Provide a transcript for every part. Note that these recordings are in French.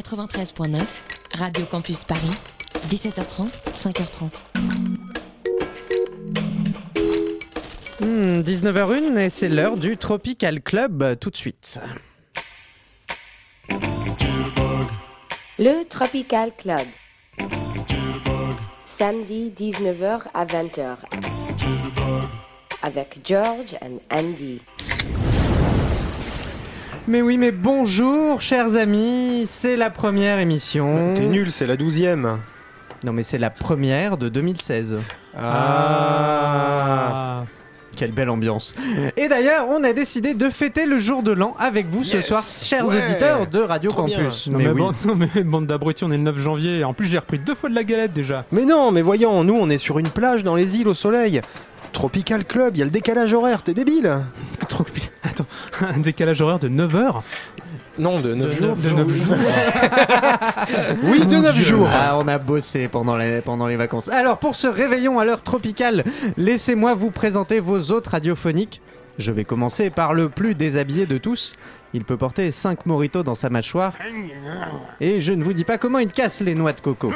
93.9, Radio Campus Paris, 17h30, 5h30. 19h01 et c'est l'heure du Tropical Club tout de suite. Le Tropical Club. Samedi 19h à 20h. Avec George and Andy. Mais oui, mais bonjour chers amis, c'est la première émission. T'es nul, c'est la douzième. Non mais c'est la première de 2016. Ah. Quelle belle ambiance. Et d'ailleurs, on a décidé de fêter le jour de l'an avec vous ce Yes. soir, chers Ouais. auditeurs de Radio Trop. Campus. Non Mais mais, oui. bande, non, mais bande d'abrutis, on est le 9 janvier en plus j'ai repris deux fois de la galette déjà. Mais non, mais voyons, nous on est sur une plage dans les îles au soleil. Tropical Club, il y a le décalage horaire, t'es débile Trop- Attends, un décalage horaire de 9 heures Non, de 9 jours. De 9 jours. Oui, de Mon 9 Dieu. jours. Ah, on a bossé pendant les, pendant les vacances. Alors, pour ce réveillon à l'heure tropicale, laissez-moi vous présenter vos autres radiophoniques. Je vais commencer par le plus déshabillé de tous. Il peut porter 5 moritos dans sa mâchoire. Et je ne vous dis pas comment il casse les noix de coco.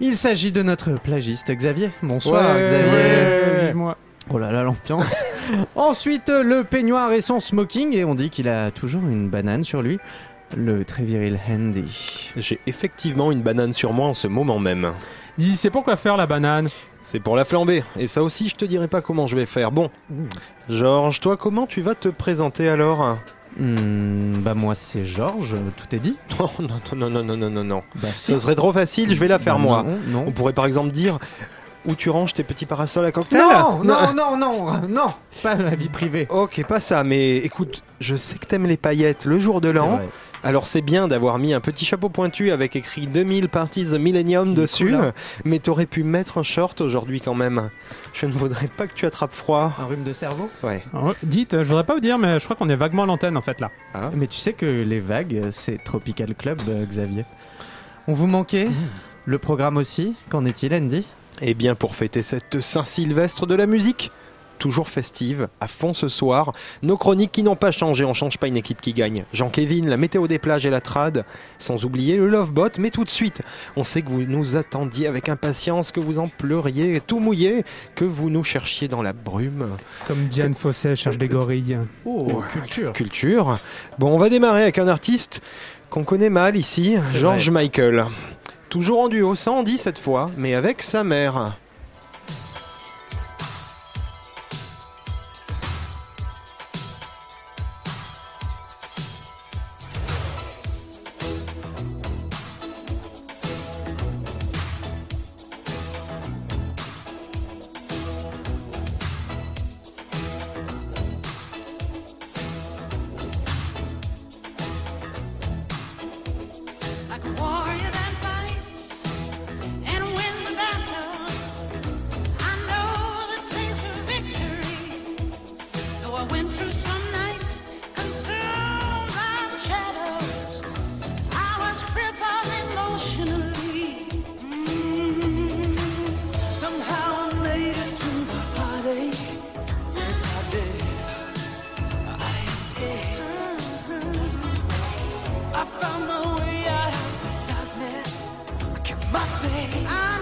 Il s'agit de notre plagiste Xavier. Bonsoir Ouais, Xavier. ouais. Oh là là, l'ambiance. Ensuite, le peignoir et son smoking. Et on dit qu'il a toujours une banane sur lui. Le très viril Handy. J'ai effectivement une banane sur moi en ce moment même. Dis, c'est pour quoi faire la banane? C'est pour la flamber. Et ça aussi, je te dirai pas comment je vais faire. Bon, Georges, toi, comment tu vas te présenter alors? Hmm, bah moi c'est Georges, tout est dit. Non, non, non, non, non, non, non, non. Bah Ce serait trop facile, je vais la faire moi. Non, On pourrait par exemple dire où tu ranges tes petits parasols à cocktail Non, non, non, non, non, pas la vie privée. Ok, pas ça, mais écoute, je sais que t'aimes les paillettes le jour de l'an, alors c'est bien d'avoir mis un petit chapeau pointu avec écrit 2000 Parties the Millennium dessus, cool, mais t'aurais pu mettre un short aujourd'hui quand même. Je ne voudrais pas que tu attrapes froid. Un rhume de cerveau Ouais. Ah ouais, Dites, je voudrais pas vous dire, mais je crois qu'on est vaguement à l'antenne en fait là. Mais tu sais que les vagues, c'est Tropical Club, euh, Xavier. On vous manquait Le programme aussi Qu'en est-il, Andy? Eh bien, pour fêter cette Saint-Sylvestre de la musique, toujours festive, à fond ce soir, nos chroniques qui n'ont pas changé, on change pas une équipe qui gagne. Jean-Kévin, la météo des plages et la trad, sans oublier le Lovebot, mais tout de suite, on sait que vous nous attendiez avec impatience, que vous en pleuriez, tout mouillé, que vous nous cherchiez dans la brume. Comme Diane Fosset cherche des gorilles. Oh, culture Culture. Bon, on va démarrer avec un artiste qu'on connaît mal ici, George Michael. Toujours en duo, sans Andy cette fois, mais avec sa mère. I found my way out of the darkness. I kept my faith.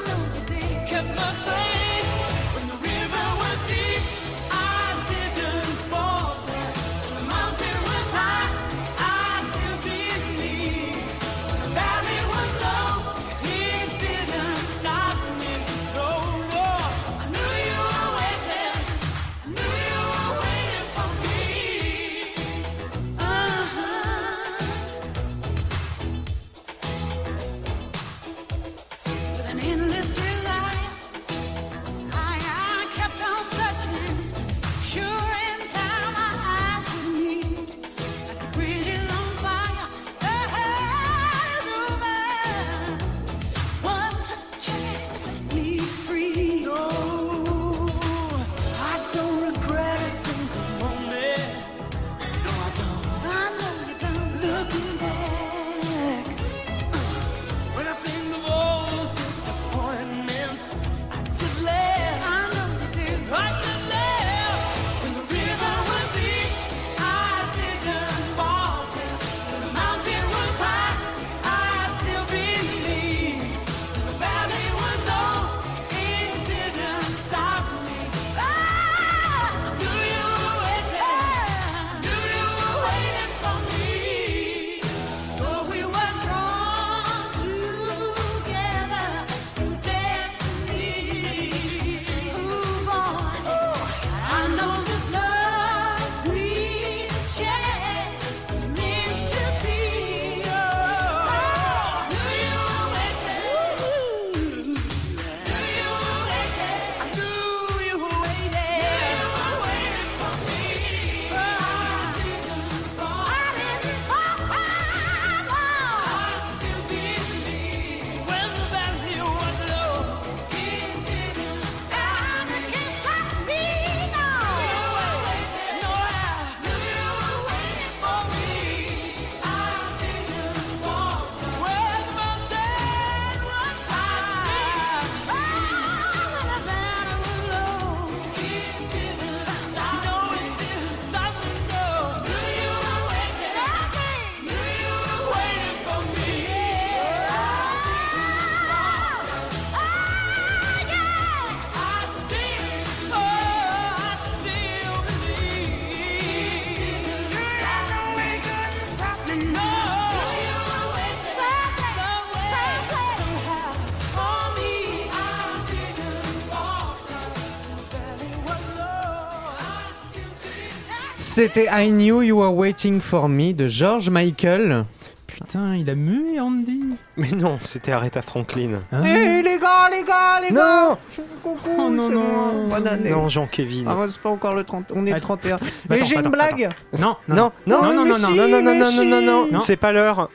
C'était I Knew You Were Waiting for Me de George Michael. Putain, il a mué Andy. Mais non, c'était Aretha Franklin. Hein Eh les gars, les gars, les gars Non Coucou, Oh, non, c'est non. bon, bonne année. Non, Jean-Kévin. Ah, c'est pas encore le 30, on est le Attends, 31. attends, Et j'ai une blague Non, non, Non, non, Non, non, mais non, non, non, non, mais non, non, non, c'est pas l'heure.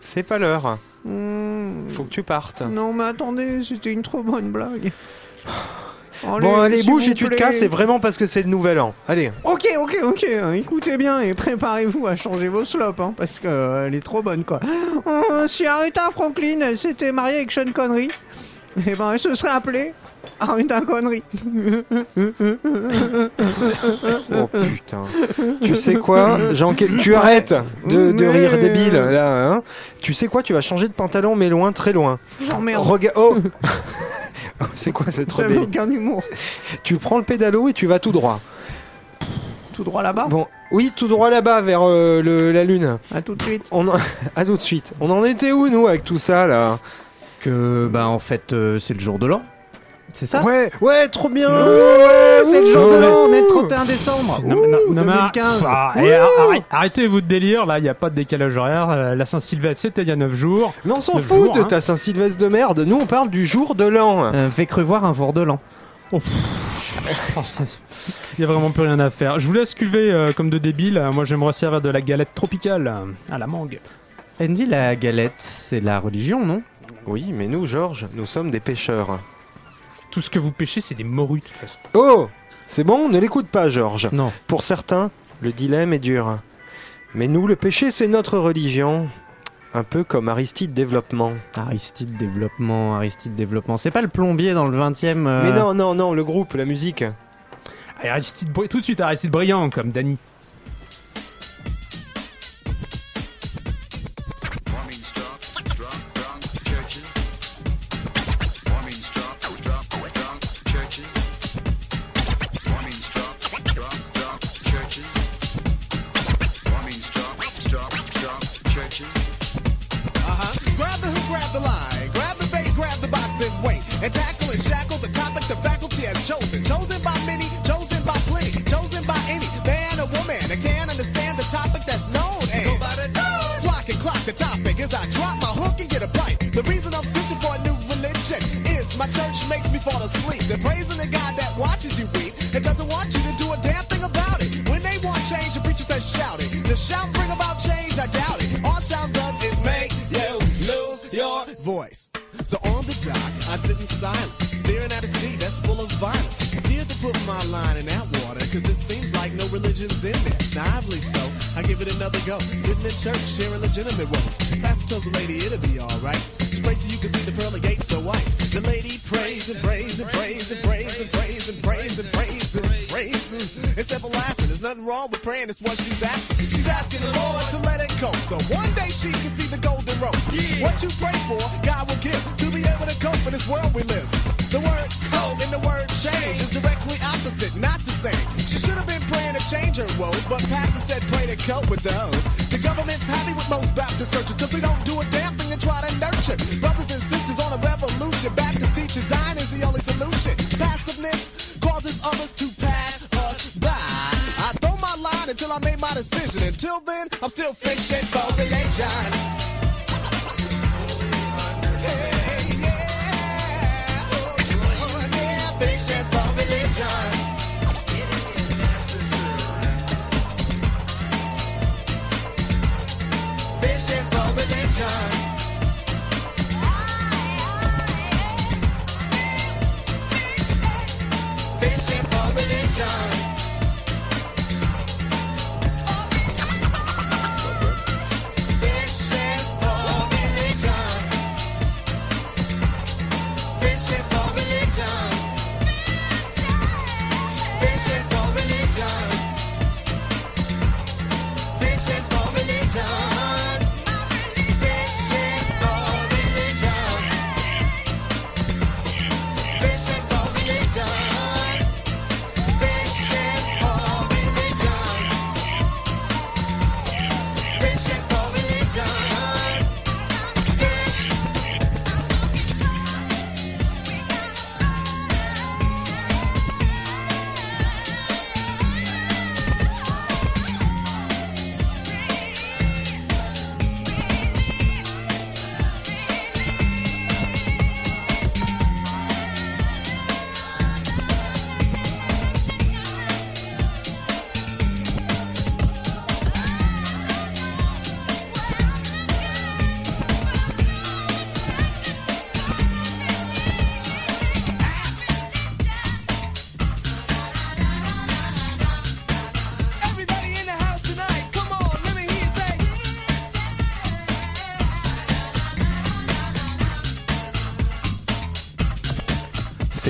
C'est pas l'heure. Hmm, Faut que tu partes. Non mais attendez, c'était une trop bonne blague. Bon, allez, bouge et tu te casses, c'est vraiment parce que c'est le nouvel an. Allez. Ok, ok, ok, euh, écoutez bien et préparez-vous à changer vos slops, hein, parce que euh, elle est trop bonne, quoi. Euh, si Aretha Franklin, elle s'était mariée avec Sean Connery, eh ben, elle se serait appelée Aretha Connery. Oh putain. tu sais quoi, Jean Tu arrêtes de, de rire débile, là. Hein tu sais quoi, tu vas changer de pantalon, mais loin, très loin. J'emmerde. Oh C'est quoi cette Ça veut rebelle aucun humour. Tu prends le pédalo et tu vas tout droit. Tout droit là-bas? Bon, oui, tout droit là-bas vers euh, le- la lune. À tout de suite. On en... à tout de suite. On en était où nous avec tout ça là? Que, bah, en fait, euh, c'est le jour de l'an. C'est ça Ouais, ouais, trop bien. Ouais, c'est le jour de l'an, on est le 31 décembre. Non, mais non, Ouh, non, mais arr- 2015. Ah, et ar- arrête- arrêtez votre délire, là, il n'y a pas de décalage horaire. Euh, La Saint-Sylvestre, c'était il y a 9 jours. Mais on s'en fout jours, de hein. ta Saint-Sylvestre de merde. Nous on parle du jour de l'an. Euh, fait cru voir un jour de l'an. Oh, Il n'y a vraiment plus rien à faire. Je vous laisse cuver euh, comme de débiles. Moi, je vais me resservir de la galette tropicale euh, à la mangue. Andy, la galette, c'est la religion, non? Oui, mais nous, Georges, nous sommes des pêcheurs. Tout ce que vous pêchez, c'est des morues, de toute façon. Oh C'est bon, ne l'écoute pas, Georges. Non. Pour certains, le dilemme est dur. Mais nous, le péché, c'est notre religion. Un peu comme Aristide Développement. Aristide Développement, Aristide Développement. C'est pas le plombier dans le 20 e Mais non, non, non, le groupe, la musique. Aristide tout de suite, Aristide Brillant, comme Danny. Get a bite. The reason I'm fishing for a new religion is my church makes me fall asleep. They're praising the God that watches you weep and doesn't want you to do a damn thing about it. When they want change, the preachers that shout it. The shout bring about change, I doubt it. All sound does is make you lose your voice. So on the dock, I sit in silence, staring at a sea that's full of violence. Scared to put my line in that water, cause it seems like no religion's in there. Naively so, I give it another go. Sitting in church, sharing legitimate roles. Wrong with praying, it's what she's asking. She's asking the Lord to let it go. So one day she can see the golden rose. What you pray for, God will give to be able to cope in this world we live. The word cope and the word change is directly opposite, not the same. She should have been praying to change her woes, but Pastor said pray to cope with those.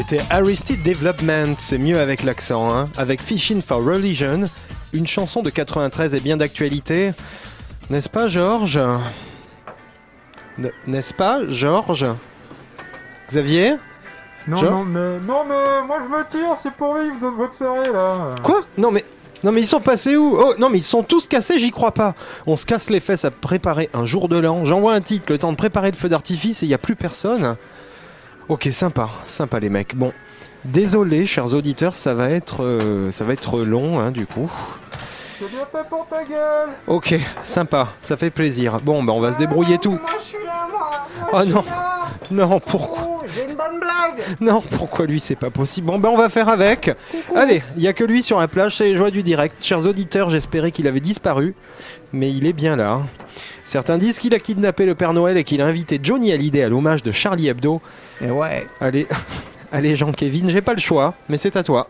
C'était Aristide Development, c'est mieux avec l'accent, hein. avec Fishing for Religion, une chanson de 93 et bien d'actualité. N'est-ce pas, Georges? N'est-ce pas, Georges? Xavier? Non, non, mais, non, mais moi je me tire, c'est pour vivre de votre soirée là. Quoi? Non mais non mais ils sont passés où? Oh non mais ils sont tous cassés, j'y crois pas. On se casse les fesses à préparer un jour de l'an. J'envoie un titre, le temps de préparer le feu d'artifice et il y a plus personne. Ok, sympa, sympa les mecs. Bon, désolé chers auditeurs, ça va être euh, ça va être long hein, du coup. C'est bien fait pour ta gueule. Ok, sympa, ça fait plaisir. Bon, bah on va se débrouiller tout. Moi je suis là, moi, moi Oh je non. suis là. Non, pourquoi? Bonne blague Non, pourquoi lui c'est pas possible Bon, ben on va faire avec. Allez, il y a que lui sur la plage, c'est les joies du direct. Chers auditeurs, j'espérais qu'il avait disparu, mais il est bien là. Certains disent qu'il a kidnappé le Père Noël et qu'il a invité Johnny Hallyday à l'hommage de Charlie Hebdo. Et ouais. Allez, allez Jean-Kévin, j'ai pas le choix, mais c'est à toi.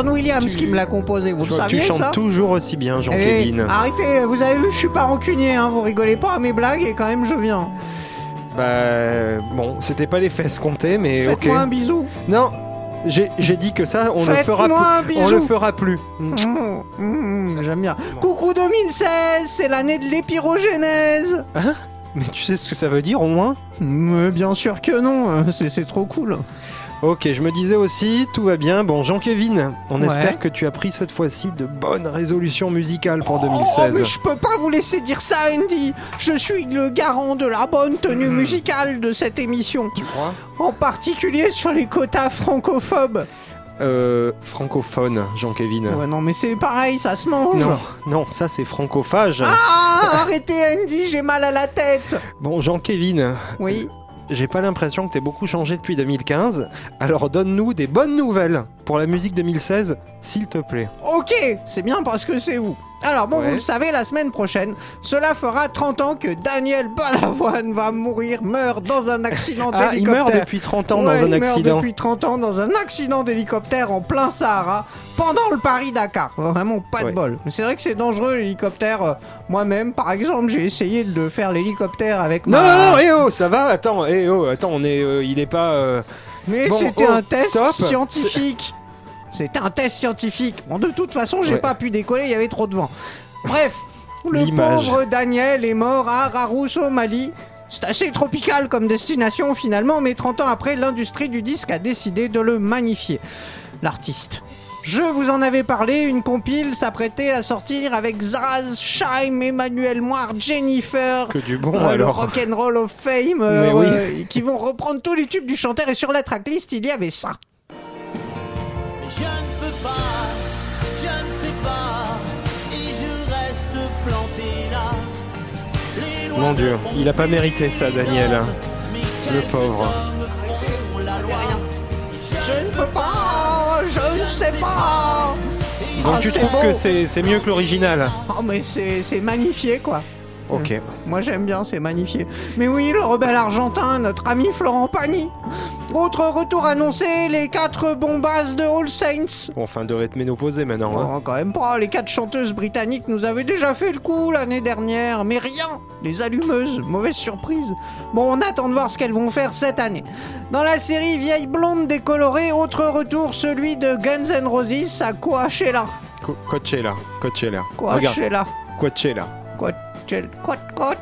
John Williams qui me l'a composé, vous le que tu saviez chantes ça toujours aussi bien, Eh, Jean-Kévin. arrêtez, vous avez vu, je suis pas rancunier, hein, vous rigolez pas à mes blagues et quand même je viens. Bah, bon, c'était pas les fesses comptées, mais ok. Faites-moi un bisou. Non, j'ai dit que ça, on le fera plus. On le fera plus. Mmh, mmh, J'aime bien. Coucou 2016, c'est l'année de l'épirogénèse. Mais tu sais ce que ça veut dire au moins? Mais bien sûr que non, euh, c'est trop cool. Ok, je me disais aussi, tout va bien. Bon, Jean-Kévin, on Ouais. espère que tu as pris cette fois-ci de bonnes résolutions musicales pour Oh, 2016. mais je peux pas vous laisser dire ça, Andy. Je suis le garant de la bonne tenue Mhm. musicale de cette émission. Tu crois? En particulier sur les quotas francophobes. Euh, francophone, Jean-Kévin. Ouais, non, mais c'est pareil, ça se mange. Non, non, ça c'est francophage. Ah, arrêtez, Andy, j'ai mal à la tête. Bon, Jean-Kévin, Oui. J'ai pas l'impression que t'aies beaucoup changé depuis 2015. Alors donne-nous des bonnes nouvelles pour la musique 2016, s'il te plaît. Ok, c'est bien parce que c'est vous. Alors bon, Ouais. vous le savez, la semaine prochaine, cela fera 30 ans que Daniel Balavoine va mourir, meurt dans un accident Ah, il d'hélicoptère. meurt depuis 30 ans Ouais, dans un il meurt accident. depuis 30 ans dans un accident d'hélicoptère en plein Sahara pendant le Paris-Dakar. Vraiment pas de bol. C'est vrai que c'est dangereux l'hélicoptère. Euh, Moi-même, par exemple, j'ai essayé de faire l'hélicoptère avec Non, ma... non, non, eh oh, ça va, attends, eh oh, attends, on est, euh, il est pas... euh, Mais Bon, c'était oh, un test stop. scientifique. C'était un test scientifique. Bon, de toute façon, j'ai Ouais. pas pu décoller, il y avait trop de vent. Bref, le pauvre Daniel est mort à Rarousse au Mali. C'est assez tropical comme destination finalement, mais 30 ans après, l'industrie du disque a décidé de le magnifier. L'artiste. Je vous en avais parlé, une compile s'apprêtait à sortir avec Zaz, Shaim, Emmanuel Moir, Jennifer, que du bon euh, le alors. Rock'n'Roll of Fame, euh, oui. euh, qui vont reprendre tous les tubes du chanteur et sur la tracklist il y avait ça. Je ne peux pas, je ne sais pas, et je reste planté là. Les lois Mon Dieu, il a pas mérité ça, Daniel. mais Le pauvre. hommes font la loi. Je ne peux pas, je ne sais pas. Donc Ah, tu c'est trouves que c'est c'est mieux que l'original Oh mais c'est c'est magnifié quoi. Ok. Moi j'aime bien, c'est magnifié. Mais oui, le rebelle argentin, notre ami Florent Pagny. Autre retour annoncé, les quatre bombasses de All Saints. Bon, fin de rythme ménopausé maintenant. hein. Bon, quand même pas, les quatre chanteuses britanniques nous avaient déjà fait le coup l'année dernière, mais rien Les allumeuses, mauvaise surprise. Bon, on attend de voir ce qu'elles vont faire cette année. Dans la série Vieille blonde décolorée, autre retour, celui de Guns N' Roses à Coachella. Co- Coachella, Coachella. Regarde, Coachella. Coachella. Coachella. Jared. Quack, quack.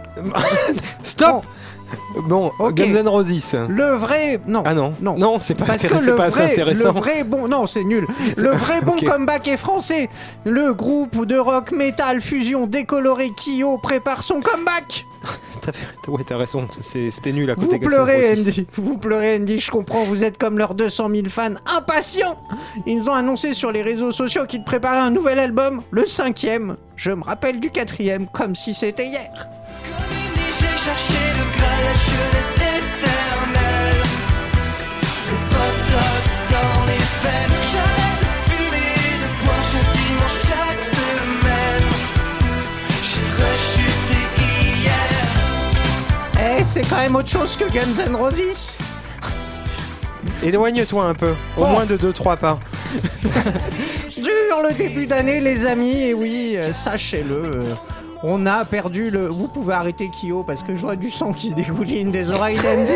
Stop! Bon, Ok. Guns N' Roses. Le vrai... Non. Ah non, Non. non, c'est pas, Parce que intéressant, le pas vrai, intéressant. le vrai bon, non c'est nul. Le vrai bon comeback est français. Le groupe de rock metal fusion décoloré Kyo prépare son comeback. Ouais, t'as raison, c'est- c'était nul à Vous côté N' pleurez. Andy, vous pleurez Andy, je comprends, vous êtes comme leurs 200 000 fans impatients. Ils ont annoncé sur les réseaux sociaux qu'ils préparaient un nouvel album, le cinquième. Je me rappelle du quatrième, comme si c'était hier. J'ai cherché le graal, la jeunesse éternelle. Le potos dans les veines. J'arrête de fumer, de boire chaque dimanche, chaque semaine. J'ai rechuté hier. Eh, c'est quand même autre chose que Guns N' Roses. Éloigne-toi un peu, au Bon. moins de 2-3 pas. Du dur le début d'année, les amis. Et oui, euh, sachez-le. On a perdu le. Vous pouvez arrêter Kyo parce que je vois du sang qui dégouline des oreilles d'Andy.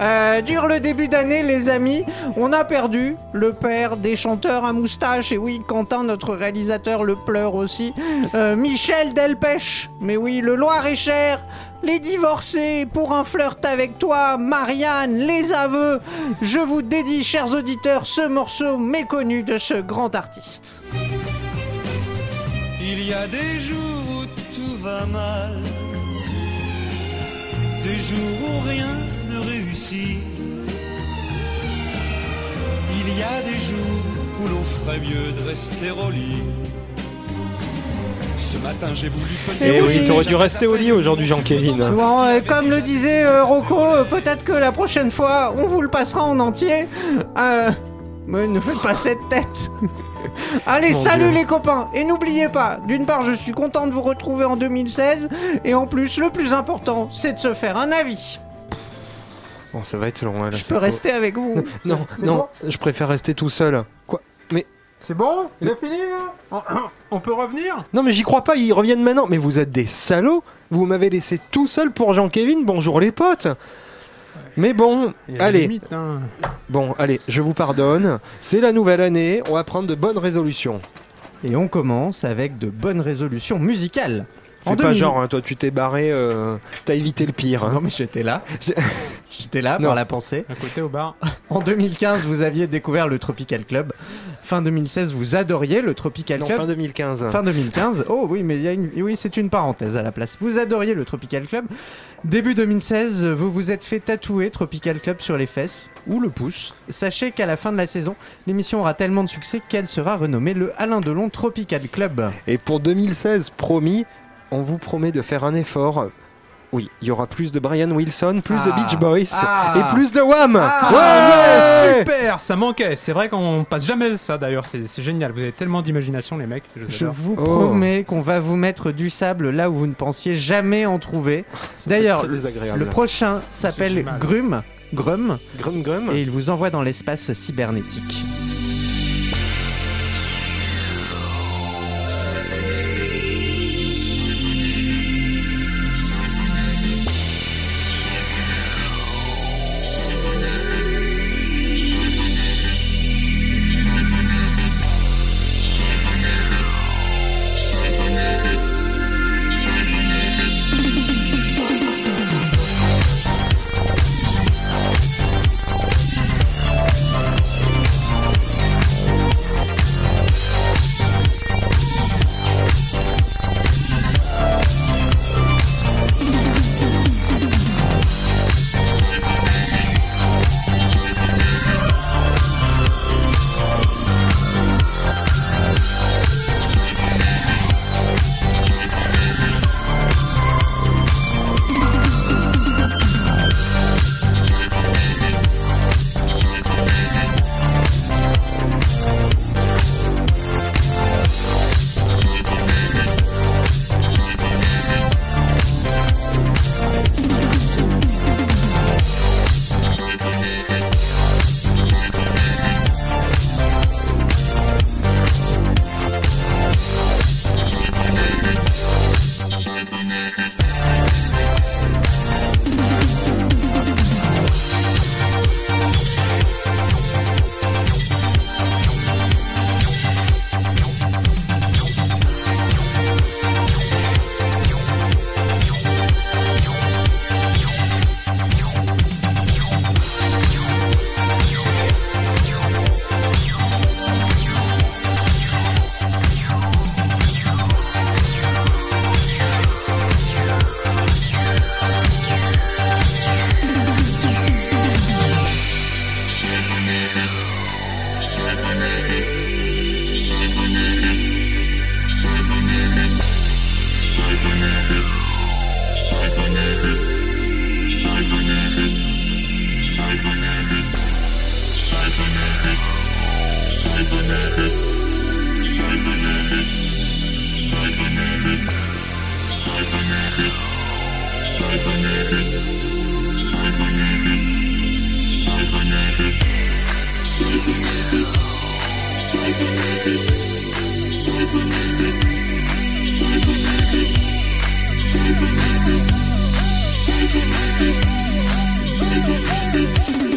Euh, le début d'année, les amis. On a perdu le père des chanteurs à moustache. Et oui, Quentin, notre réalisateur, le pleure aussi. Euh, Michel Delpech. Mais oui, le Loir-et-Cher. Les divorcés pour un flirt avec toi, Marianne, les aveux. Je vous dédie, chers auditeurs, ce morceau méconnu de ce grand artiste. Il y a des jours va mal, des jours où rien ne réussit. Il y a des jours où l'on ferait mieux de rester au lit. Ce matin j'ai voulu peut-être. Eh oui, oui, t'aurais dû rester au lit aujourd'hui, Jean-Kévin. Bon, euh, comme le disait euh, Rocco, euh, peut-être que la prochaine fois, on vous le passera en entier. Euh, mais ne faites pas cette tête. Allez, Mon salut Dieu. les copains. Et n'oubliez pas, d'une part, je suis content de vous retrouver en 2016. Et en plus, le plus important, c'est de se faire un avis. Bon, ça va être long. hein, là, Je peux rester avec vous. Non, non, bon? je préfère rester tout seul. Quoi? Mais C'est bon? Il a fini là? On, on peut revenir? Non, mais j'y crois pas. Ils reviennent maintenant. Mais vous êtes des salauds. Vous m'avez laissé tout seul pour Jean-Kévin. Bonjour les potes. Mais bon, allez, limites, hein. bon, allez, je vous pardonne. C'est la nouvelle année. On va prendre de bonnes résolutions. Et on commence avec de bonnes résolutions musicales. Fais En pas 2000. genre, hein, toi tu t'es barré, euh, t'as évité le pire. hein. Non mais j'étais là. J'étais là Non. par la pensée. À côté au bar. En 2015, vous aviez découvert le Tropical Club. Fin 2016, vous adoriez le Tropical Non, Club. fin 2015. Fin 2015. Oh oui, mais il y a une... oui, c'est une parenthèse à la place. Vous adoriez le Tropical Club. Début 2016, vous vous êtes fait tatouer Tropical Club sur les fesses ou le pouce. Sachez qu'à la fin de la saison, l'émission aura tellement de succès qu'elle sera renommée le Alain Delon Tropical Club. Et pour 2016, promis, on vous promet de faire un effort. Oui, il y aura plus de Brian Wilson, plus de Ah. Beach Boys Ah. et plus de Wham. Ah. ouais Super Ça manquait C'est vrai qu'on passe jamais ça d'ailleurs, c'est génial. Vous avez tellement d'imagination les mecs. Je, vous Je adore. vous Oh. promets qu'on va vous mettre du sable là où vous ne pensiez jamais en trouver. D'ailleurs. Le prochain s'appelle. Grum. Grum. Grum Grum. Et il vous envoie dans l'espace cybernétique. Cybernetic, cybernetic, cybernetic, cybernetic, cybernetic, cybernetic, cybernetic, cybernetic, cybernetic, cybernetic, cybernetic.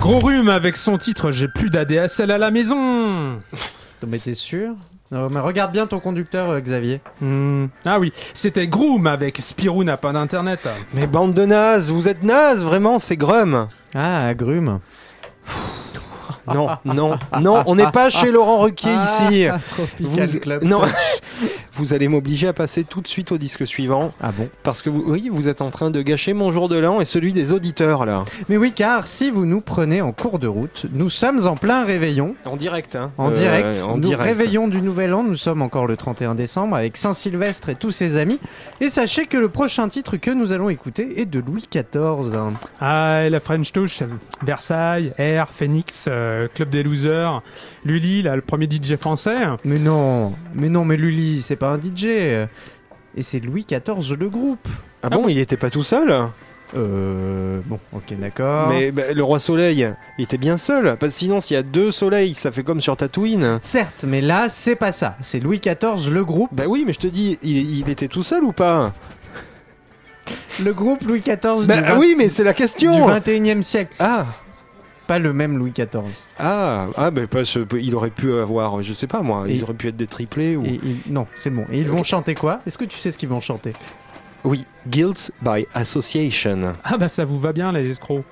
Gros Rhume avec son titre J'ai plus d'ADSL à la maison. Mais t'es sûr? Non, mais Regarde bien ton conducteur, euh, Xavier. Hmm. Ah oui, c'était Groom avec Spirou n'a pas d'internet. Mais bande de nazes, vous êtes nazes, vraiment, c'est Grum. Ah, Agrume. Non, non, non, on n'est pas chez Laurent Ruquier ici. Ah, Tropical Vous- Club. non, vous allez m'obliger à passer tout de suite au disque suivant Ah bon parce que vous, oui, vous êtes en train de gâcher mon jour de l'an et celui des auditeurs là. Mais oui, car si vous nous prenez en cours de route, nous sommes en plein réveillon. En direct, hein. En Euh, direct, en nous direct. réveillons du Nouvel An, nous sommes encore le 31 décembre avec Saint-Sylvestre et tous ses amis. Et sachez que le prochain titre que nous allons écouter est de Louis XIV. Ah, et la French Touch, Versailles, Air, Phoenix, euh, Club des Losers, Lully, là, le premier DJ français. Mais non, mais non, mais Lully, c'est pas un DJ. Et c'est Louis XIV le groupe. Ah bon, il était pas tout seul? Euh. Bon, ok, d'accord. Mais bah, le roi soleil, il était bien seul. Parce que sinon, s'il y a deux soleils, ça fait comme sur Tatooine. Certes, mais là, c'est pas ça. C'est Louis XIV le groupe. Bah oui, mais je te dis, il, il était tout seul ou pas? Le groupe Louis XIV du, Bah vingt- oui, mais c'est la du question. 21e siècle. Ah, Pas le même Louis XIV. ah, ah, bah parce il aurait pu avoir, je sais pas moi, Et- ils auraient pu être des triplés ou. Et, et- non, c'est bon. Et ils vont chanter quoi? Est-ce que tu sais ce qu'ils vont chanter? Oui, guilt by association. Ah bah ça vous va bien les escrocs?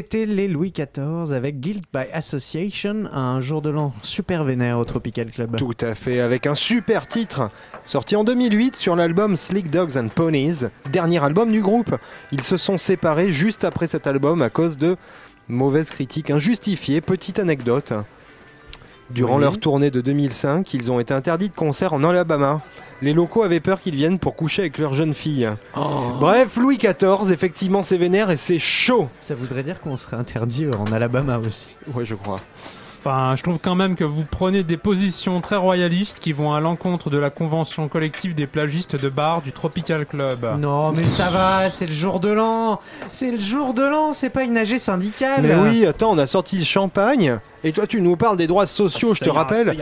C'était les Louis XIV avec Guild by Association, un jour de l'an super vénère au Tropical Club. Tout à fait, avec un super titre, sorti en 2008 sur l'album Slick Dogs and Ponies, dernier album du groupe. Ils se sont séparés juste après cet album à cause de mauvaises critiques injustifiées. Petite anecdote. Durant Oui. leur tournée de 2005, ils ont été interdits de concert en Alabama. Les locaux avaient peur qu'ils viennent pour coucher avec leur jeune fille. Bref, Louis XIV, effectivement, c'est vénère et c'est chaud. Ça voudrait dire qu'on serait interdit en Alabama aussi. Ouais, je crois. Enfin, je trouve quand même que vous prenez des positions très royalistes qui vont à l'encontre de la convention collective des plagistes de bar du Tropical Club. Non, mais ça va, c'est le jour de l'an. C'est le jour de l'an, c'est pas une AG syndicale. Mais oui, attends, on a sorti le champagne. Et toi, tu nous parles des droits sociaux, je te rappelle.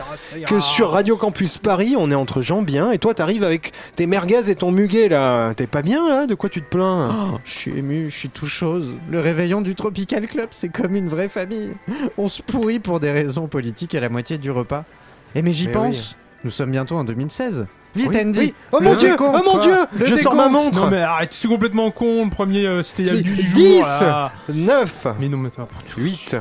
que sur Radio Campus Paris, on est entre gens bien, et toi t'arrives avec tes merguez et ton muguet là. T'es pas bien là? De quoi tu te plains? Oh, je suis ému, je suis tout chose. Le réveillon du Tropical Club, c'est comme une vraie famille. On se pourrit pour des raisons politiques à la moitié du repas. Et mais j'y pense. Nous sommes bientôt en 2016. Vite, Oui, Andy. oui. Oh mon dieu décompte, Oh mon dieu Je sors ma montre Non mais arrête, c'est complètement con. Le premier, euh, c'était il y a C'est 10 jours. 10. là. 9 Mais non, mais n'importe 8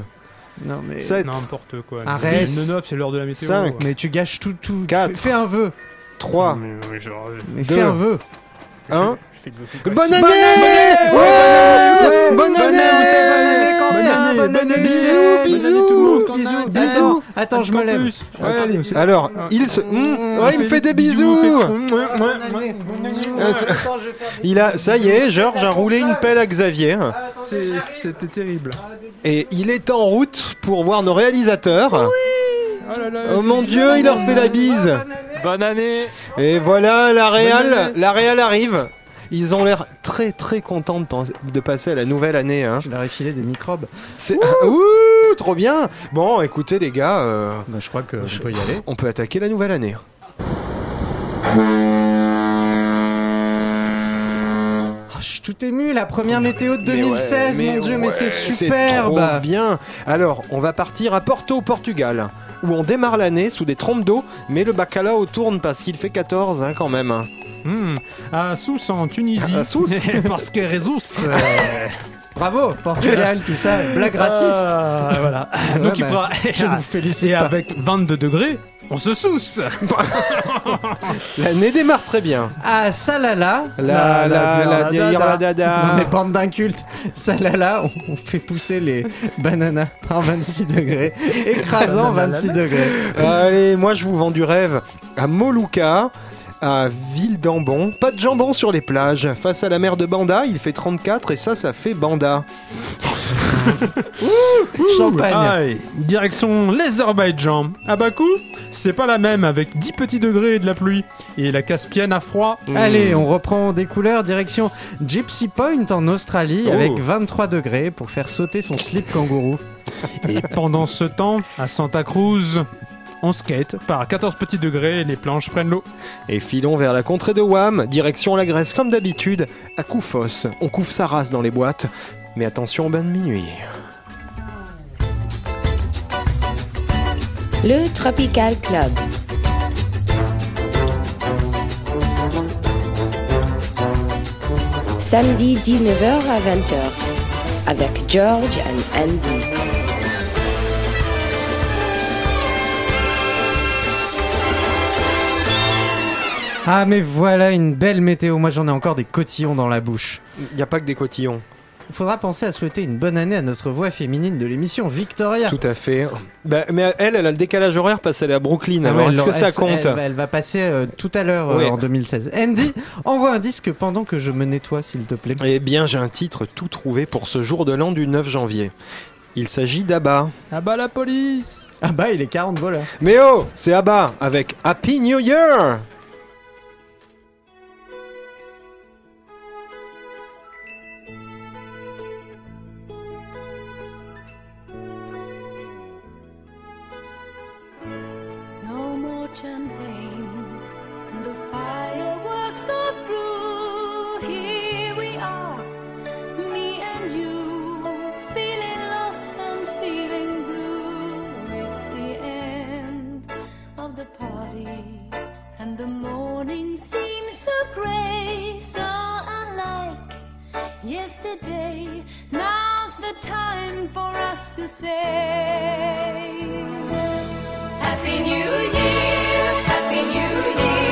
Non mais. 7 N'importe quoi. Arrête. Le 9, c'est l'heure de la météo. Cinq. Mais tu gâches tout, tout. Quatre. Fais, fais un vœu. 3 Mais, mais genre, euh, Mais Deux. fais un vœu. 1 je fais le vote. Bonne année Ouais Attends, je me lève. Alors, Ah. il se... Ouais, il me fait des bisous. Ah, Il a... Ça y est, Georges a roulé une pelle à Xavier. C'était terrible. Et il est en route pour voir nos réalisateurs. Oh là là, Oh mon dieu, il leur fait la bise Bonne année Et voilà, la Réal, année. la Réal arrive. Ils ont l'air très très contents de, passer à la nouvelle année. Hein. Je leur ai filé des microbes. C'est Ouh, trop bien. Bon, écoutez les gars, euh, Bah, je crois que je peux y aller. on peut attaquer la nouvelle année. Oh, je suis tout ému, la première météo de Mais ouais, 2016, mon dieu, mais ouais, c'est superbe. trop bien. Alors, on va partir à Porto, Portugal, où on démarre l'année sous des trompes d'eau, mais le bacalao tourne parce qu'il fait 14 hein, quand même. Hmm, À Sousse en Tunisie. À Sousse Parce que euh, Bravo, Portugal, tout ça, blague raciste. ah, voilà. Donc il bah, fera. Je vous félicite Et pas. avec 22 degrés, on se sousse. L'année démarre très bien. Ah, Salala. La la la la dire la Non dada. mais bande d'incultes, Salala, on, on fait pousser les bananas par 26 degrés, écrasant 26 degrés. Allez, moi je vous vends du rêve à Molucca, à Ville d'Ambon. Pas de jambon sur les plages. Face à la mer de Banda, il fait 34 et ça, ça fait Banda. Champagne. Aïe, direction l'Azerbaïdjan. À Bakou, c'est pas la même avec 10 petits degrés et de la pluie. Et la Caspienne à froid. Allez, on reprend des couleurs, direction Gypsy Point en Australie Oh. avec 23 degrés pour faire sauter son slip kangourou. Et pendant ce temps, à Santa Cruz, on skate par 14 petits degrés les planches prennent l'eau. Et filons vers la contrée de Wam, direction la Grèce comme d'habitude, à Koufos. On couvre sa race dans les boîtes. Mais attention au bain de minuit. Le Tropical Club. Samedi 19h à 20h avec George and Andy. Ah mais voilà une belle météo, moi j'en ai encore des cotillons dans la bouche. Il n'y a pas que des cotillons. Il faudra penser à souhaiter une bonne année à notre voix féminine de l'émission, Victoria. Tout à fait. Bah, mais elle, elle a le décalage horaire parce qu'elle est à Brooklyn. Ah est-ce que ça compte elle, va passer euh, tout à l'heure euh, en 2016. Andy, envoie un disque pendant que je me nettoie, s'il te plaît. Eh bien, j'ai un titre tout trouvé pour ce jour de l'an du 9 janvier. Il s'agit d'Abba. Abba la police Abba, il est 40 voleurs. Mais oh, c'est Abba avec Happy New Year so great, so unlike yesterday. Now's the time for us to say Happy New Year, Happy New Year.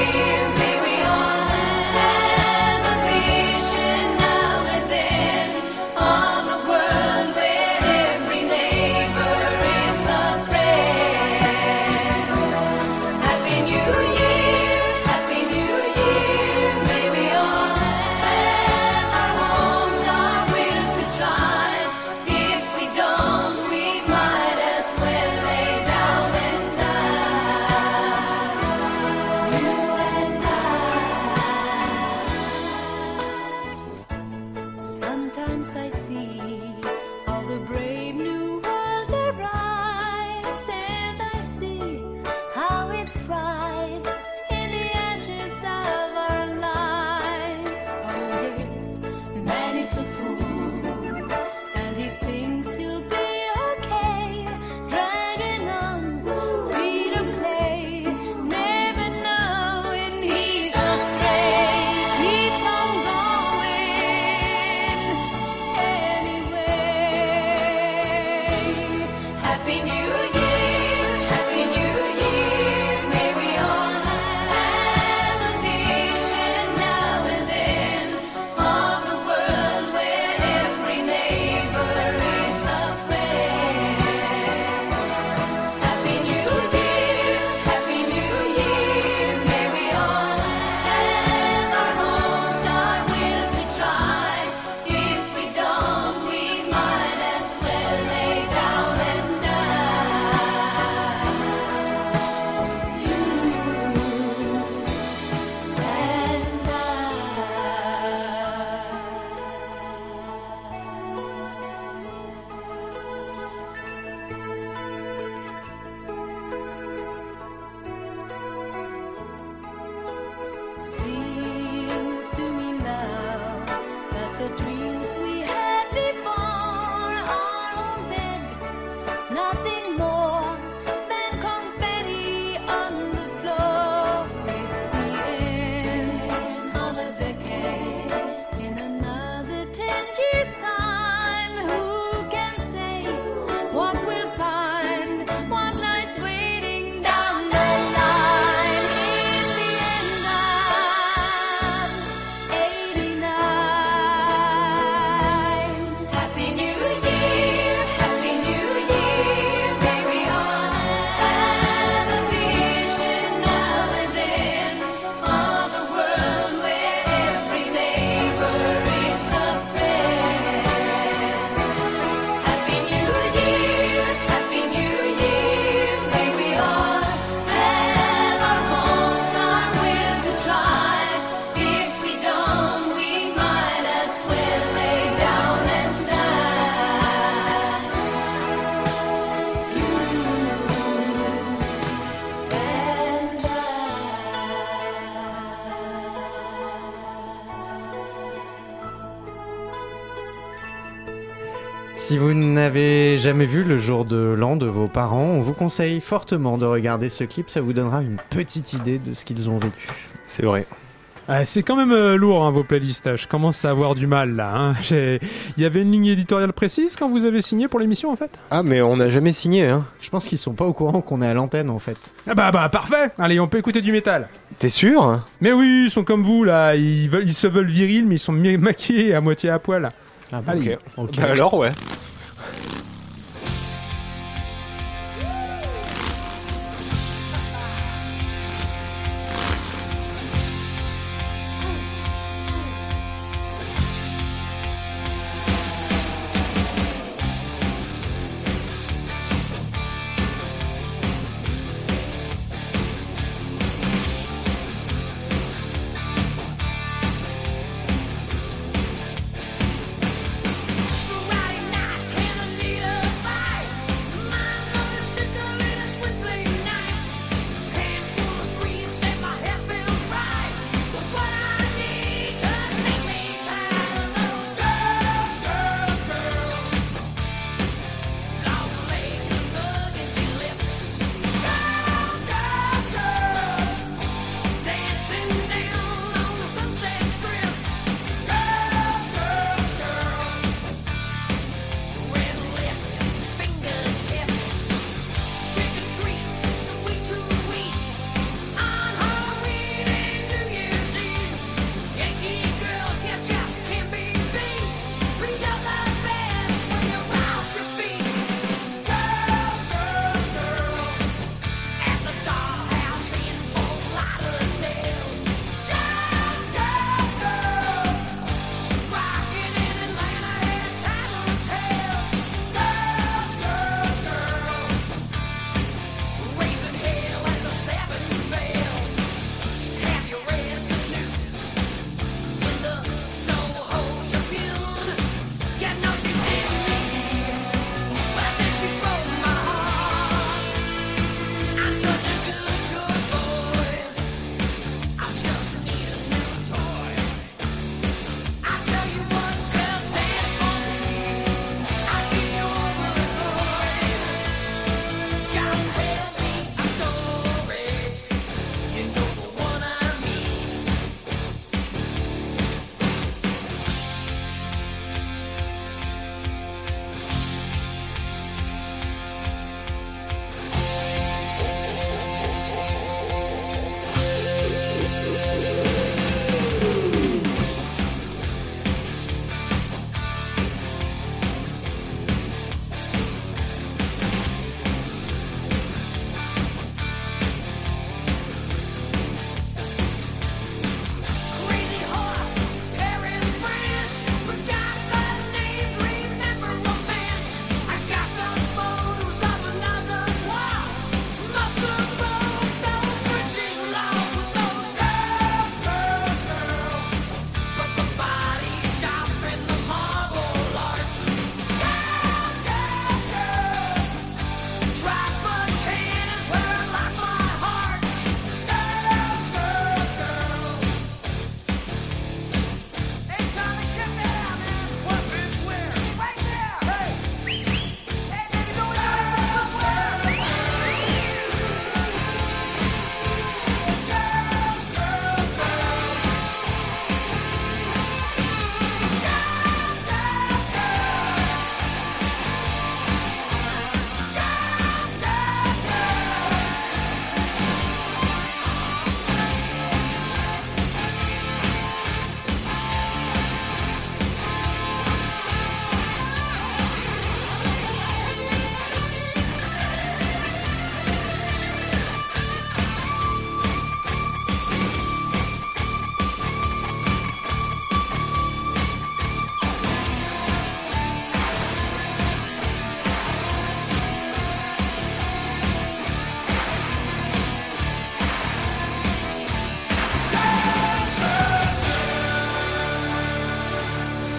jamais vu le jour de l'an de vos parents, on vous conseille fortement de regarder ce clip, ça vous donnera une petite idée de ce qu'ils ont vécu. C'est vrai. Ah, c'est quand même euh, lourd hein, vos playlists, je commence à avoir du mal là. Hein. Il y avait une ligne éditoriale précise quand vous avez signé pour l'émission en fait? Ah, mais on n'a jamais signé, hein. Je pense qu'ils sont pas au courant qu'on est à l'antenne en fait. Ah bah bah parfait Allez on peut écouter du métal T'es sûr hein Mais oui, ils sont comme vous là, ils, se veulent virils mais ils sont mi- maquillés à moitié à poil. Ah bah, Ok. Bah, alors, ouais.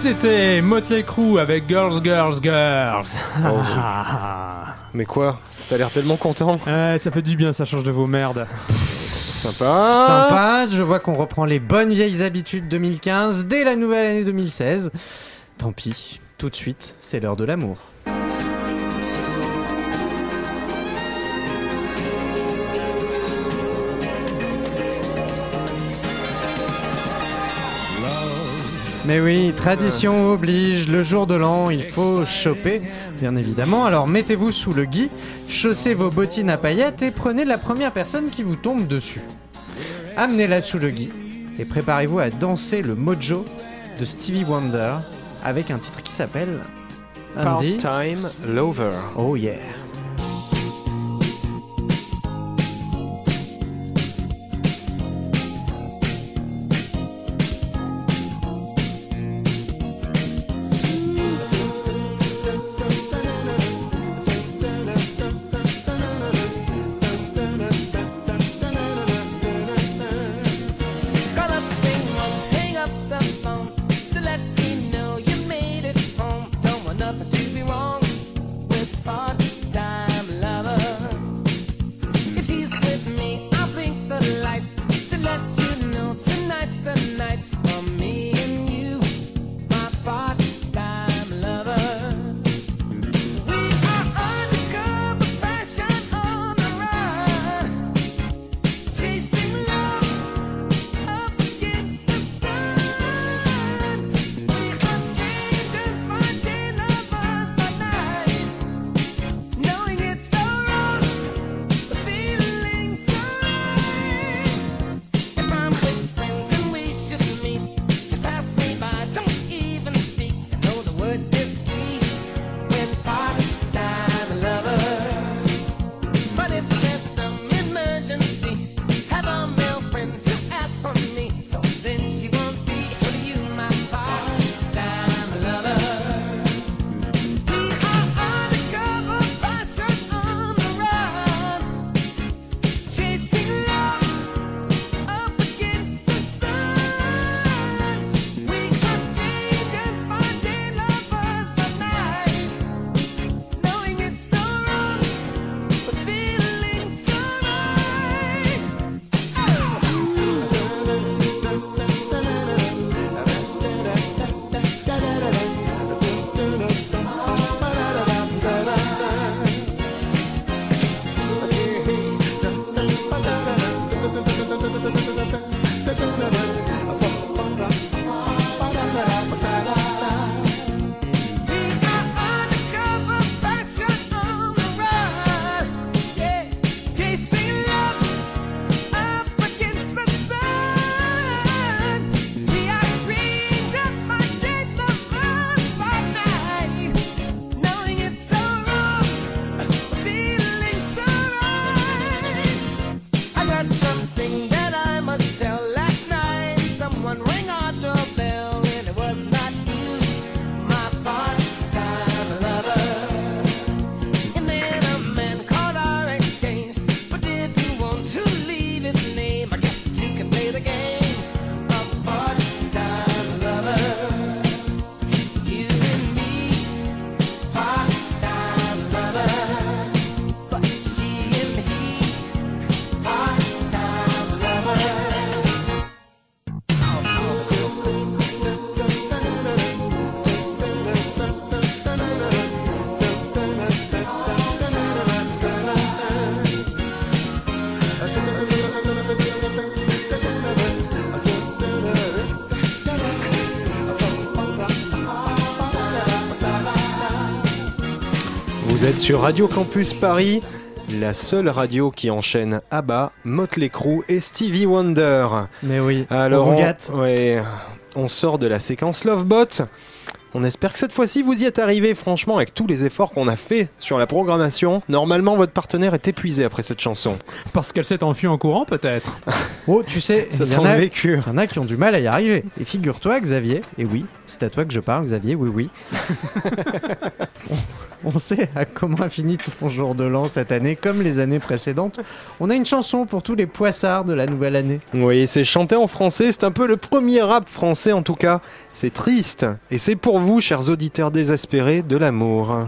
C'était Motley Crue avec Girls, Girls, Girls. Oh, Mais quoi? T'as l'air tellement content. Ouais, ça fait du bien, ça change de vos merdes. Sympa. Sympa, je vois qu'on reprend les bonnes vieilles habitudes 2015 dès la nouvelle année 2016. Tant pis, tout de suite, c'est l'heure de l'amour. Mais oui, tradition oblige, le jour de l'an, il faut choper, bien évidemment. Alors mettez-vous sous le gui, chaussez vos bottines à paillettes et prenez la première personne qui vous tombe dessus. Amenez-la sous le gui et préparez-vous à danser le mojo de Stevie Wonder avec un titre qui s'appelle Andy. Part-time lover. Oh yeah. Êtes sur Radio Campus Paris, la seule radio qui enchaîne ABBA, Motley Crue et Stevie Wonder. Mais oui, Alors, on vous on, gâte. ouais, on sort de la séquence Lovebot. On espère que cette fois-ci vous y êtes arrivé. Franchement, avec tous les efforts qu'on a fait sur la programmation, normalement votre partenaire est épuisé après cette chanson. Parce qu'elle s'est enfuie en courant, peut-être. Oh, tu sais, Ça il y, sent en le a, vécu. il y en a qui ont du mal à y arriver. Et figure-toi, Xavier, et oui, c'est à toi que je parle, Xavier, oui, oui. on sait à comment a fini ton jour de l'an cette année, comme les années précédentes. On a une chanson pour tous les poissards de la nouvelle année. Oui, c'est chanté en français, c'est un peu le premier rap français en tout cas. C'est triste, et c'est pour vous, chers auditeurs désespérés, de l'amour.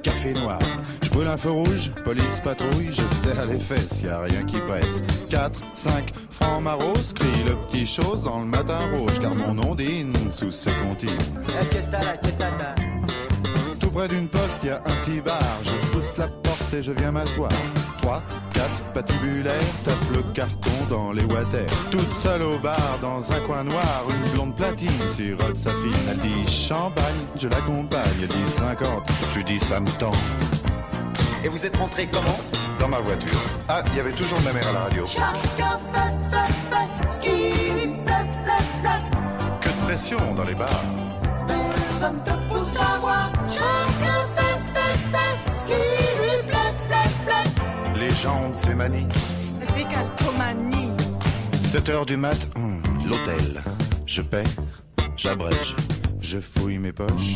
noir. Je brûle un feu rouge, police patrouille, je serre les fesses, y a rien qui presse. 4, 5, francs maros, crie le petit chose dans le matin rouge, car mon ondine sous ses comptines. Tout près d'une poste, y a un petit bar. Je pousse la porte et je viens m'asseoir. 3, 4, patibulaire, tape le carton dans les water. Toute seule au bar, dans un coin noir, une blonde platine sirote sa fine. Elle dit champagne, je l'accompagne. Elle dit 50, je lui dis ça me tend. Et vous êtes rentré comment? Dans ma voiture. Ah, il y avait toujours ma mère à la radio. Chacun fait, fait, fait ce qui lui plaît, plaît, plaît. Que de pression dans les bars. Personne te pousse à voir. Chacun plaît. Les gens ont ces manies. C'était calcomanie. 7 heures du mat, hum, l'hôtel. Je paie, j'abrège, je fouille mes poches.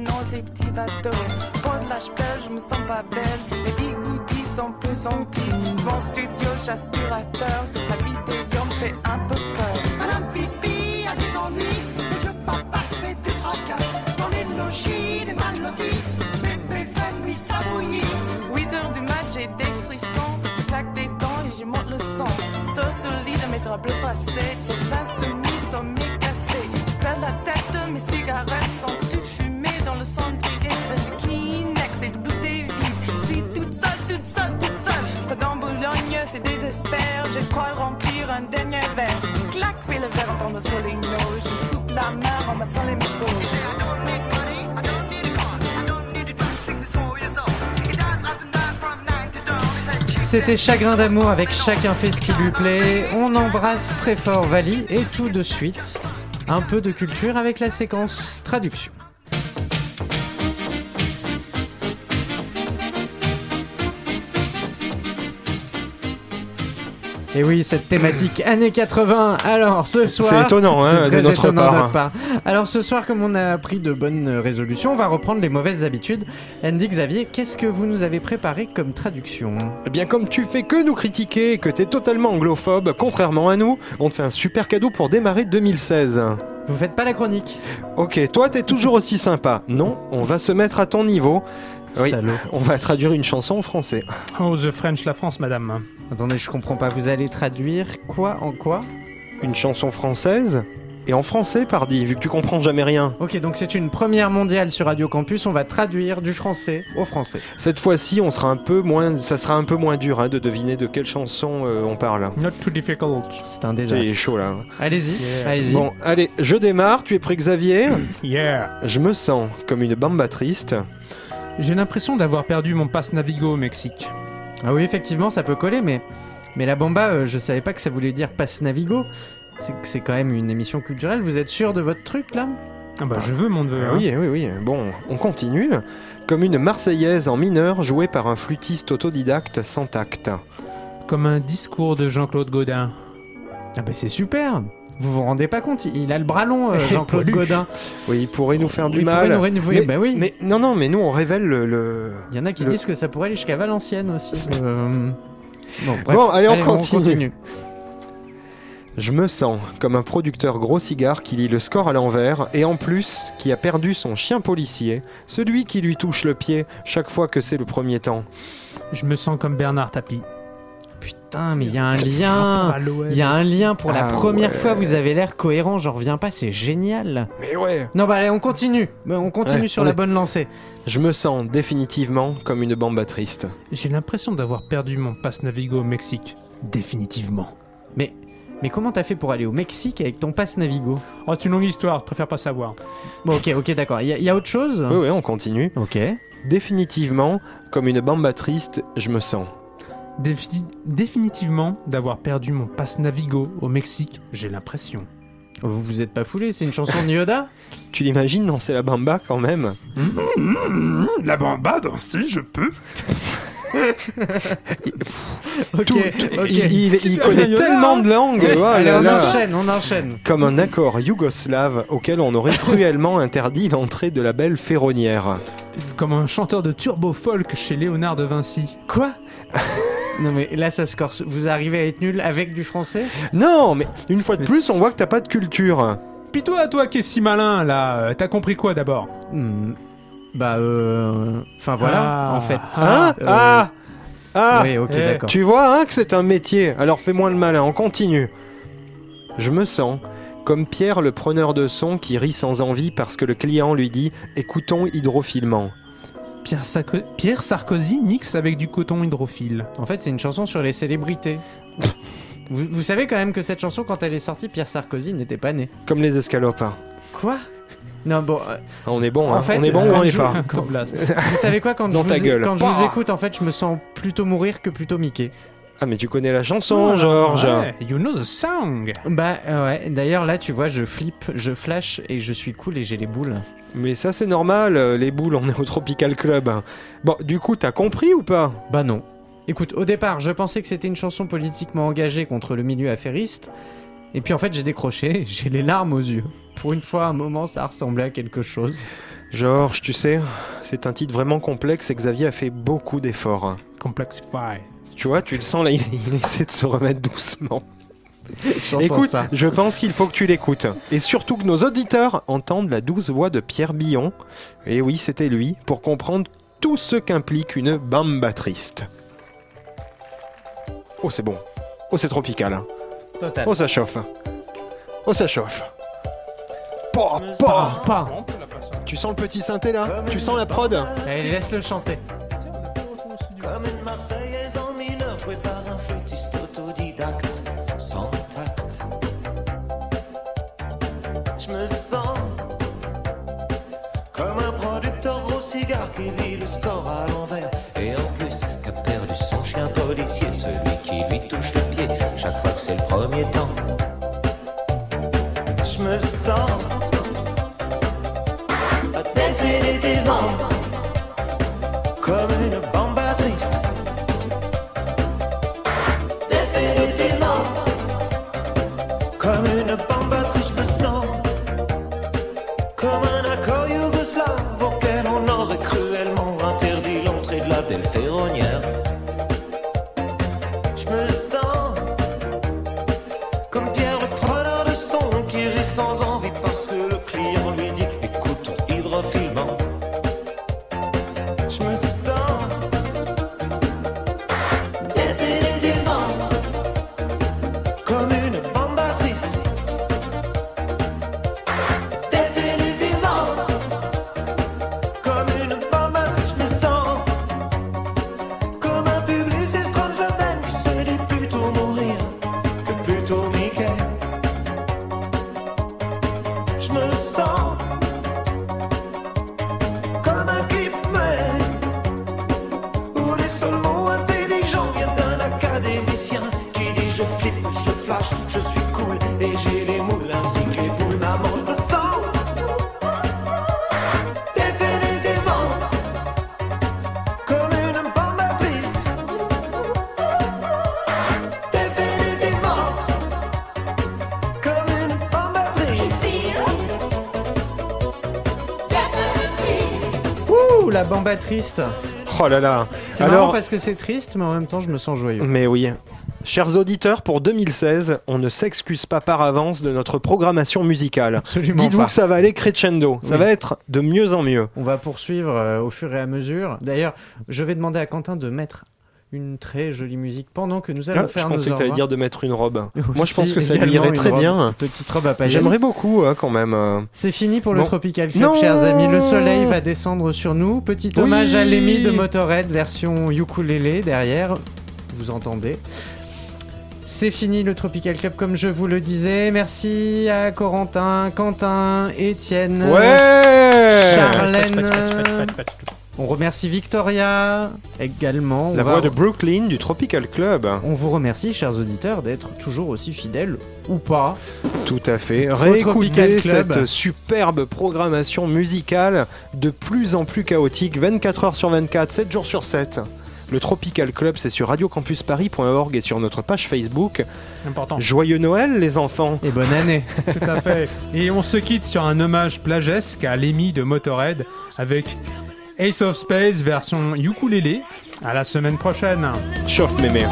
tes petits bateaux. Pour de la je me sens pas belle. Les bigoudis sont plus emplis. Mon studio, j'aspirateur. La vidéo me fait un peu peur. Madame Pipi a des ennuis. Monsieur Papa se fait des tracas. Dans les logis, des mal lotis. Bébé fait nuit sabouillie. 8 heures du mat, j'ai des frissons. Je claque des dents et je monte le son. Sur le lit de mes draps bleus froissés. C'est l'insomnie, sommeil cassé. Je perds la tête, mes cigarettes sont toutes cendrier. Espèce de Kleenex et de bouteilles vides. Je suis toute seule, toute seule, toute seule. Pas dans Boulogne, c'est désespère. Je crois remplir un dernier verre. Clac, fais le verre en tombant sur les. Je coupe la main en massant les morceaux. C'était Chagrin d'amour avec Chacun fait ce qui lui plaît. On embrasse très fort Vali et tout de suite, un peu de culture avec la séquence traduction. Et oui, cette thématique années 80. Alors ce soir, C'est étonnant, hein, c'est très de notre étonnant part. Alors ce soir, comme on a pris de bonnes résolutions, on va reprendre les mauvaises habitudes. Andy Xavier, qu'est-ce que vous nous avez préparé comme traduction? Eh bien, comme tu fais que nous critiquer et que t'es totalement anglophobe, contrairement à nous, on te fait un super cadeau pour démarrer 2016. Vous faites pas la chronique Ok, toi t'es toujours aussi sympa. Non, on va se mettre à ton niveau. Oui, Salaud. on va traduire une chanson en français. Oh, The French, la France, madame. Attendez, je comprends pas. Vous allez traduire quoi en quoi Une chanson française et en français, pardi, vu que tu comprends jamais rien. Ok, donc c'est une première mondiale sur Radio Campus. On va traduire du français au français. Cette fois-ci, on sera un peu moins, ça sera un peu moins dur hein, de deviner de quelle chanson euh, on parle. Not too difficult. C'est un C'est désastre. chaud là. Allez-y, Yeah. allez-y. Bon, allez, je démarre. Tu es prêt, Xavier Yeah. Je me sens comme une bamba triste. J'ai l'impression d'avoir perdu mon passe Navigo au Mexique. Ah oui, effectivement, ça peut coller, mais mais la bamba, euh, je savais pas que ça voulait dire passe Navigo. C'est c'est quand même une émission culturelle. Vous êtes sûr de votre truc là? Ah bah, je veux mon neveu. Ah hein. oui, oui, oui. Bon, on continue. Comme une Marseillaise en mineur jouée par un flûtiste autodidacte sans tact. Comme un discours de Jean-Claude Godin. Ah bah c'est super. Vous vous rendez pas compte Il a le bras long, euh, Jean-Claude. Godin. Oui, il pourrait nous faire du Il pourrait mal. nous mais, bah oui. mais non, non, mais nous on révèle le. le- Il y en a qui Le- disent que ça pourrait aller jusqu'à Valenciennes aussi. Euh, Bon, bref. Bon, allez, on continue. Je me sens comme un producteur gros cigare qui lit le score à l'envers et en plus qui a perdu son chien policier, celui qui lui touche le pied chaque fois que c'est le premier temps. Je me sens comme Bernard Tapie. Putain, mais il y a un lien. Il y a un lien pour la Ah première ouais. fois. Vous avez l'air cohérent. J'en reviens pas. C'est génial. Mais ouais Non, bah allez, on continue. Bah, On continue Ouais, sur on la est- bonne lancée. Je me sens définitivement comme une bamba triste. J'ai l'impression d'avoir perdu mon passe Navigo au Mexique. Définitivement. Mais, mais comment t'as fait pour aller au Mexique avec ton passe Navigo? Oh, c'est une longue histoire, je préfère pas savoir. Bon, ok, ok, d'accord. Il y, a- il y a autre chose? Oui, oui, on continue. Ok. Définitivement, comme une bamba triste, je me sens. Défi- définitivement d'avoir perdu mon passe Navigo au Mexique, j'ai l'impression. Vous vous êtes pas foulé C'est une chanson de Yoda Tu l'imagines danser la bamba quand même La bamba danser, je peux. Tout-. Il, il- il Super connaît tellement de langues. Ouais, oh allez, on là. enchaîne, on enchaîne. Comme un accord yougoslave auquel on aurait cruellement interdit l'entrée de la belle ferronnière. Comme un chanteur de turbo folk chez Léonard de Vinci. Quoi? Non mais là ça se corse. Vous arrivez à être nul avec du français? Non, mais une fois de Mais plus, on voit que t'as pas de culture. Puis toi, toi qui es si malin là, t'as compris quoi d'abord? Hmm, Bah euh... Enfin voilà, Ah. en fait. Hein Euh, Ah Ah Oui, ok, eh, d'accord. Tu vois hein, que c'est un métier, alors fais-moi le malin, on continue. Je me sens comme Pierre le preneur de son qui rit sans envie parce que le client lui dit écoutons hydrophilement. Pierre, Sarko- Pierre Sarkozy mixe avec du coton hydrophile. En fait, c'est une chanson sur les célébrités. vous, vous savez quand même que cette chanson, quand elle est sortie, Pierre Sarkozy n'était pas né. Comme les escalopes. Quoi? Non, bon, euh, Ah, On est bon, En hein. fait, on est bon ou euh, on est je- pas blast. vous savez quoi, quand, Dans je, ta vous, gueule. quand je vous écoute, en fait, je me sens plutôt mourir que plutôt Mickey. Ah mais tu connais la chanson, Georges. Ouais, you know the song. Bah euh, ouais, d'ailleurs là, tu vois, je flippe, je flash et je suis cool et j'ai les boules. Mais ça c'est normal, euh, les boules, on est au Tropical Club. Bon, du coup, t'as compris ou pas? Bah non. Écoute, au départ, je pensais que c'était une chanson politiquement engagée contre le milieu affairiste. Et puis en fait, j'ai décroché, j'ai les larmes aux yeux. Pour une fois, à un moment, ça ressemblait à quelque chose. Georges, tu sais, c'est un titre vraiment complexe et Xavier a fait beaucoup d'efforts. Complexify. Tu vois, tu le sens là, il, il essaie de se remettre doucement. Écoute, ça. je pense qu'il faut que tu l'écoutes. Et surtout que nos auditeurs entendent la douce voix de Pierre Billon. Et oui, c'était lui, pour comprendre tout ce qu'implique une bamba triste. Oh, c'est bon. Oh, c'est tropical. Total. Oh, ça chauffe. Oh, ça chauffe. Pa, pa. Pas. Tu sens le petit synthé là? Tu sens la prod? Allez, laisse-le chanter. Comme une Marseillaise en mineur jouée par cigare qui lit le score à l'envers et en plus qui a perdu son chien policier, celui qui lui touche le pied chaque fois que c'est le premier temps. Je me sens bamba triste. Oh là là. C'est marrant Alors, parce que c'est triste, mais en même temps, je me sens joyeux. mais oui. Chers auditeurs, pour 2016, on ne s'excuse pas par avance de notre programmation musicale. Absolument Dites-vous pas. que ça va aller crescendo. Ça Oui. va être de mieux en mieux. On va poursuivre euh, au fur et à mesure. D'ailleurs, je vais demander à Quentin de mettre une très jolie musique pendant que nous allons Ah, je faire nos pensais que tu allais dire de mettre une robe. Moi, je pense que ça lui irait très robe, bien. Petite robe à paillettes. J'aimerais beaucoup, hein, quand même. euh. C'est fini pour le. Tropical Club, Non chers amis. Le soleil va descendre sur nous. Petit Oui. hommage à Lemmy de Motorhead, version ukulélé derrière. Vous entendez. C'est fini le Tropical Club, comme je vous le disais. Merci à Corentin, Quentin, Étienne, Ouais Charlène. On remercie Victoria également. On La va- voix de Brooklyn du Tropical Club. On vous remercie, chers auditeurs, d'être toujours aussi fidèles ou pas. Tout à fait. Tropical Réécoutez Club. cette superbe programmation musicale de plus en plus chaotique, 24 heures sur 24, 7 jours sur 7. Le Tropical Club, c'est sur radiocampusparis.org et sur notre page Facebook. Important. Joyeux Noël, les enfants. Et bonne année. Tout à fait. Et on se quitte sur un hommage plagesque à Lemmy de Motorhead avec Ace of Space version ukulélé. À la semaine prochaine. Chauffe mémé.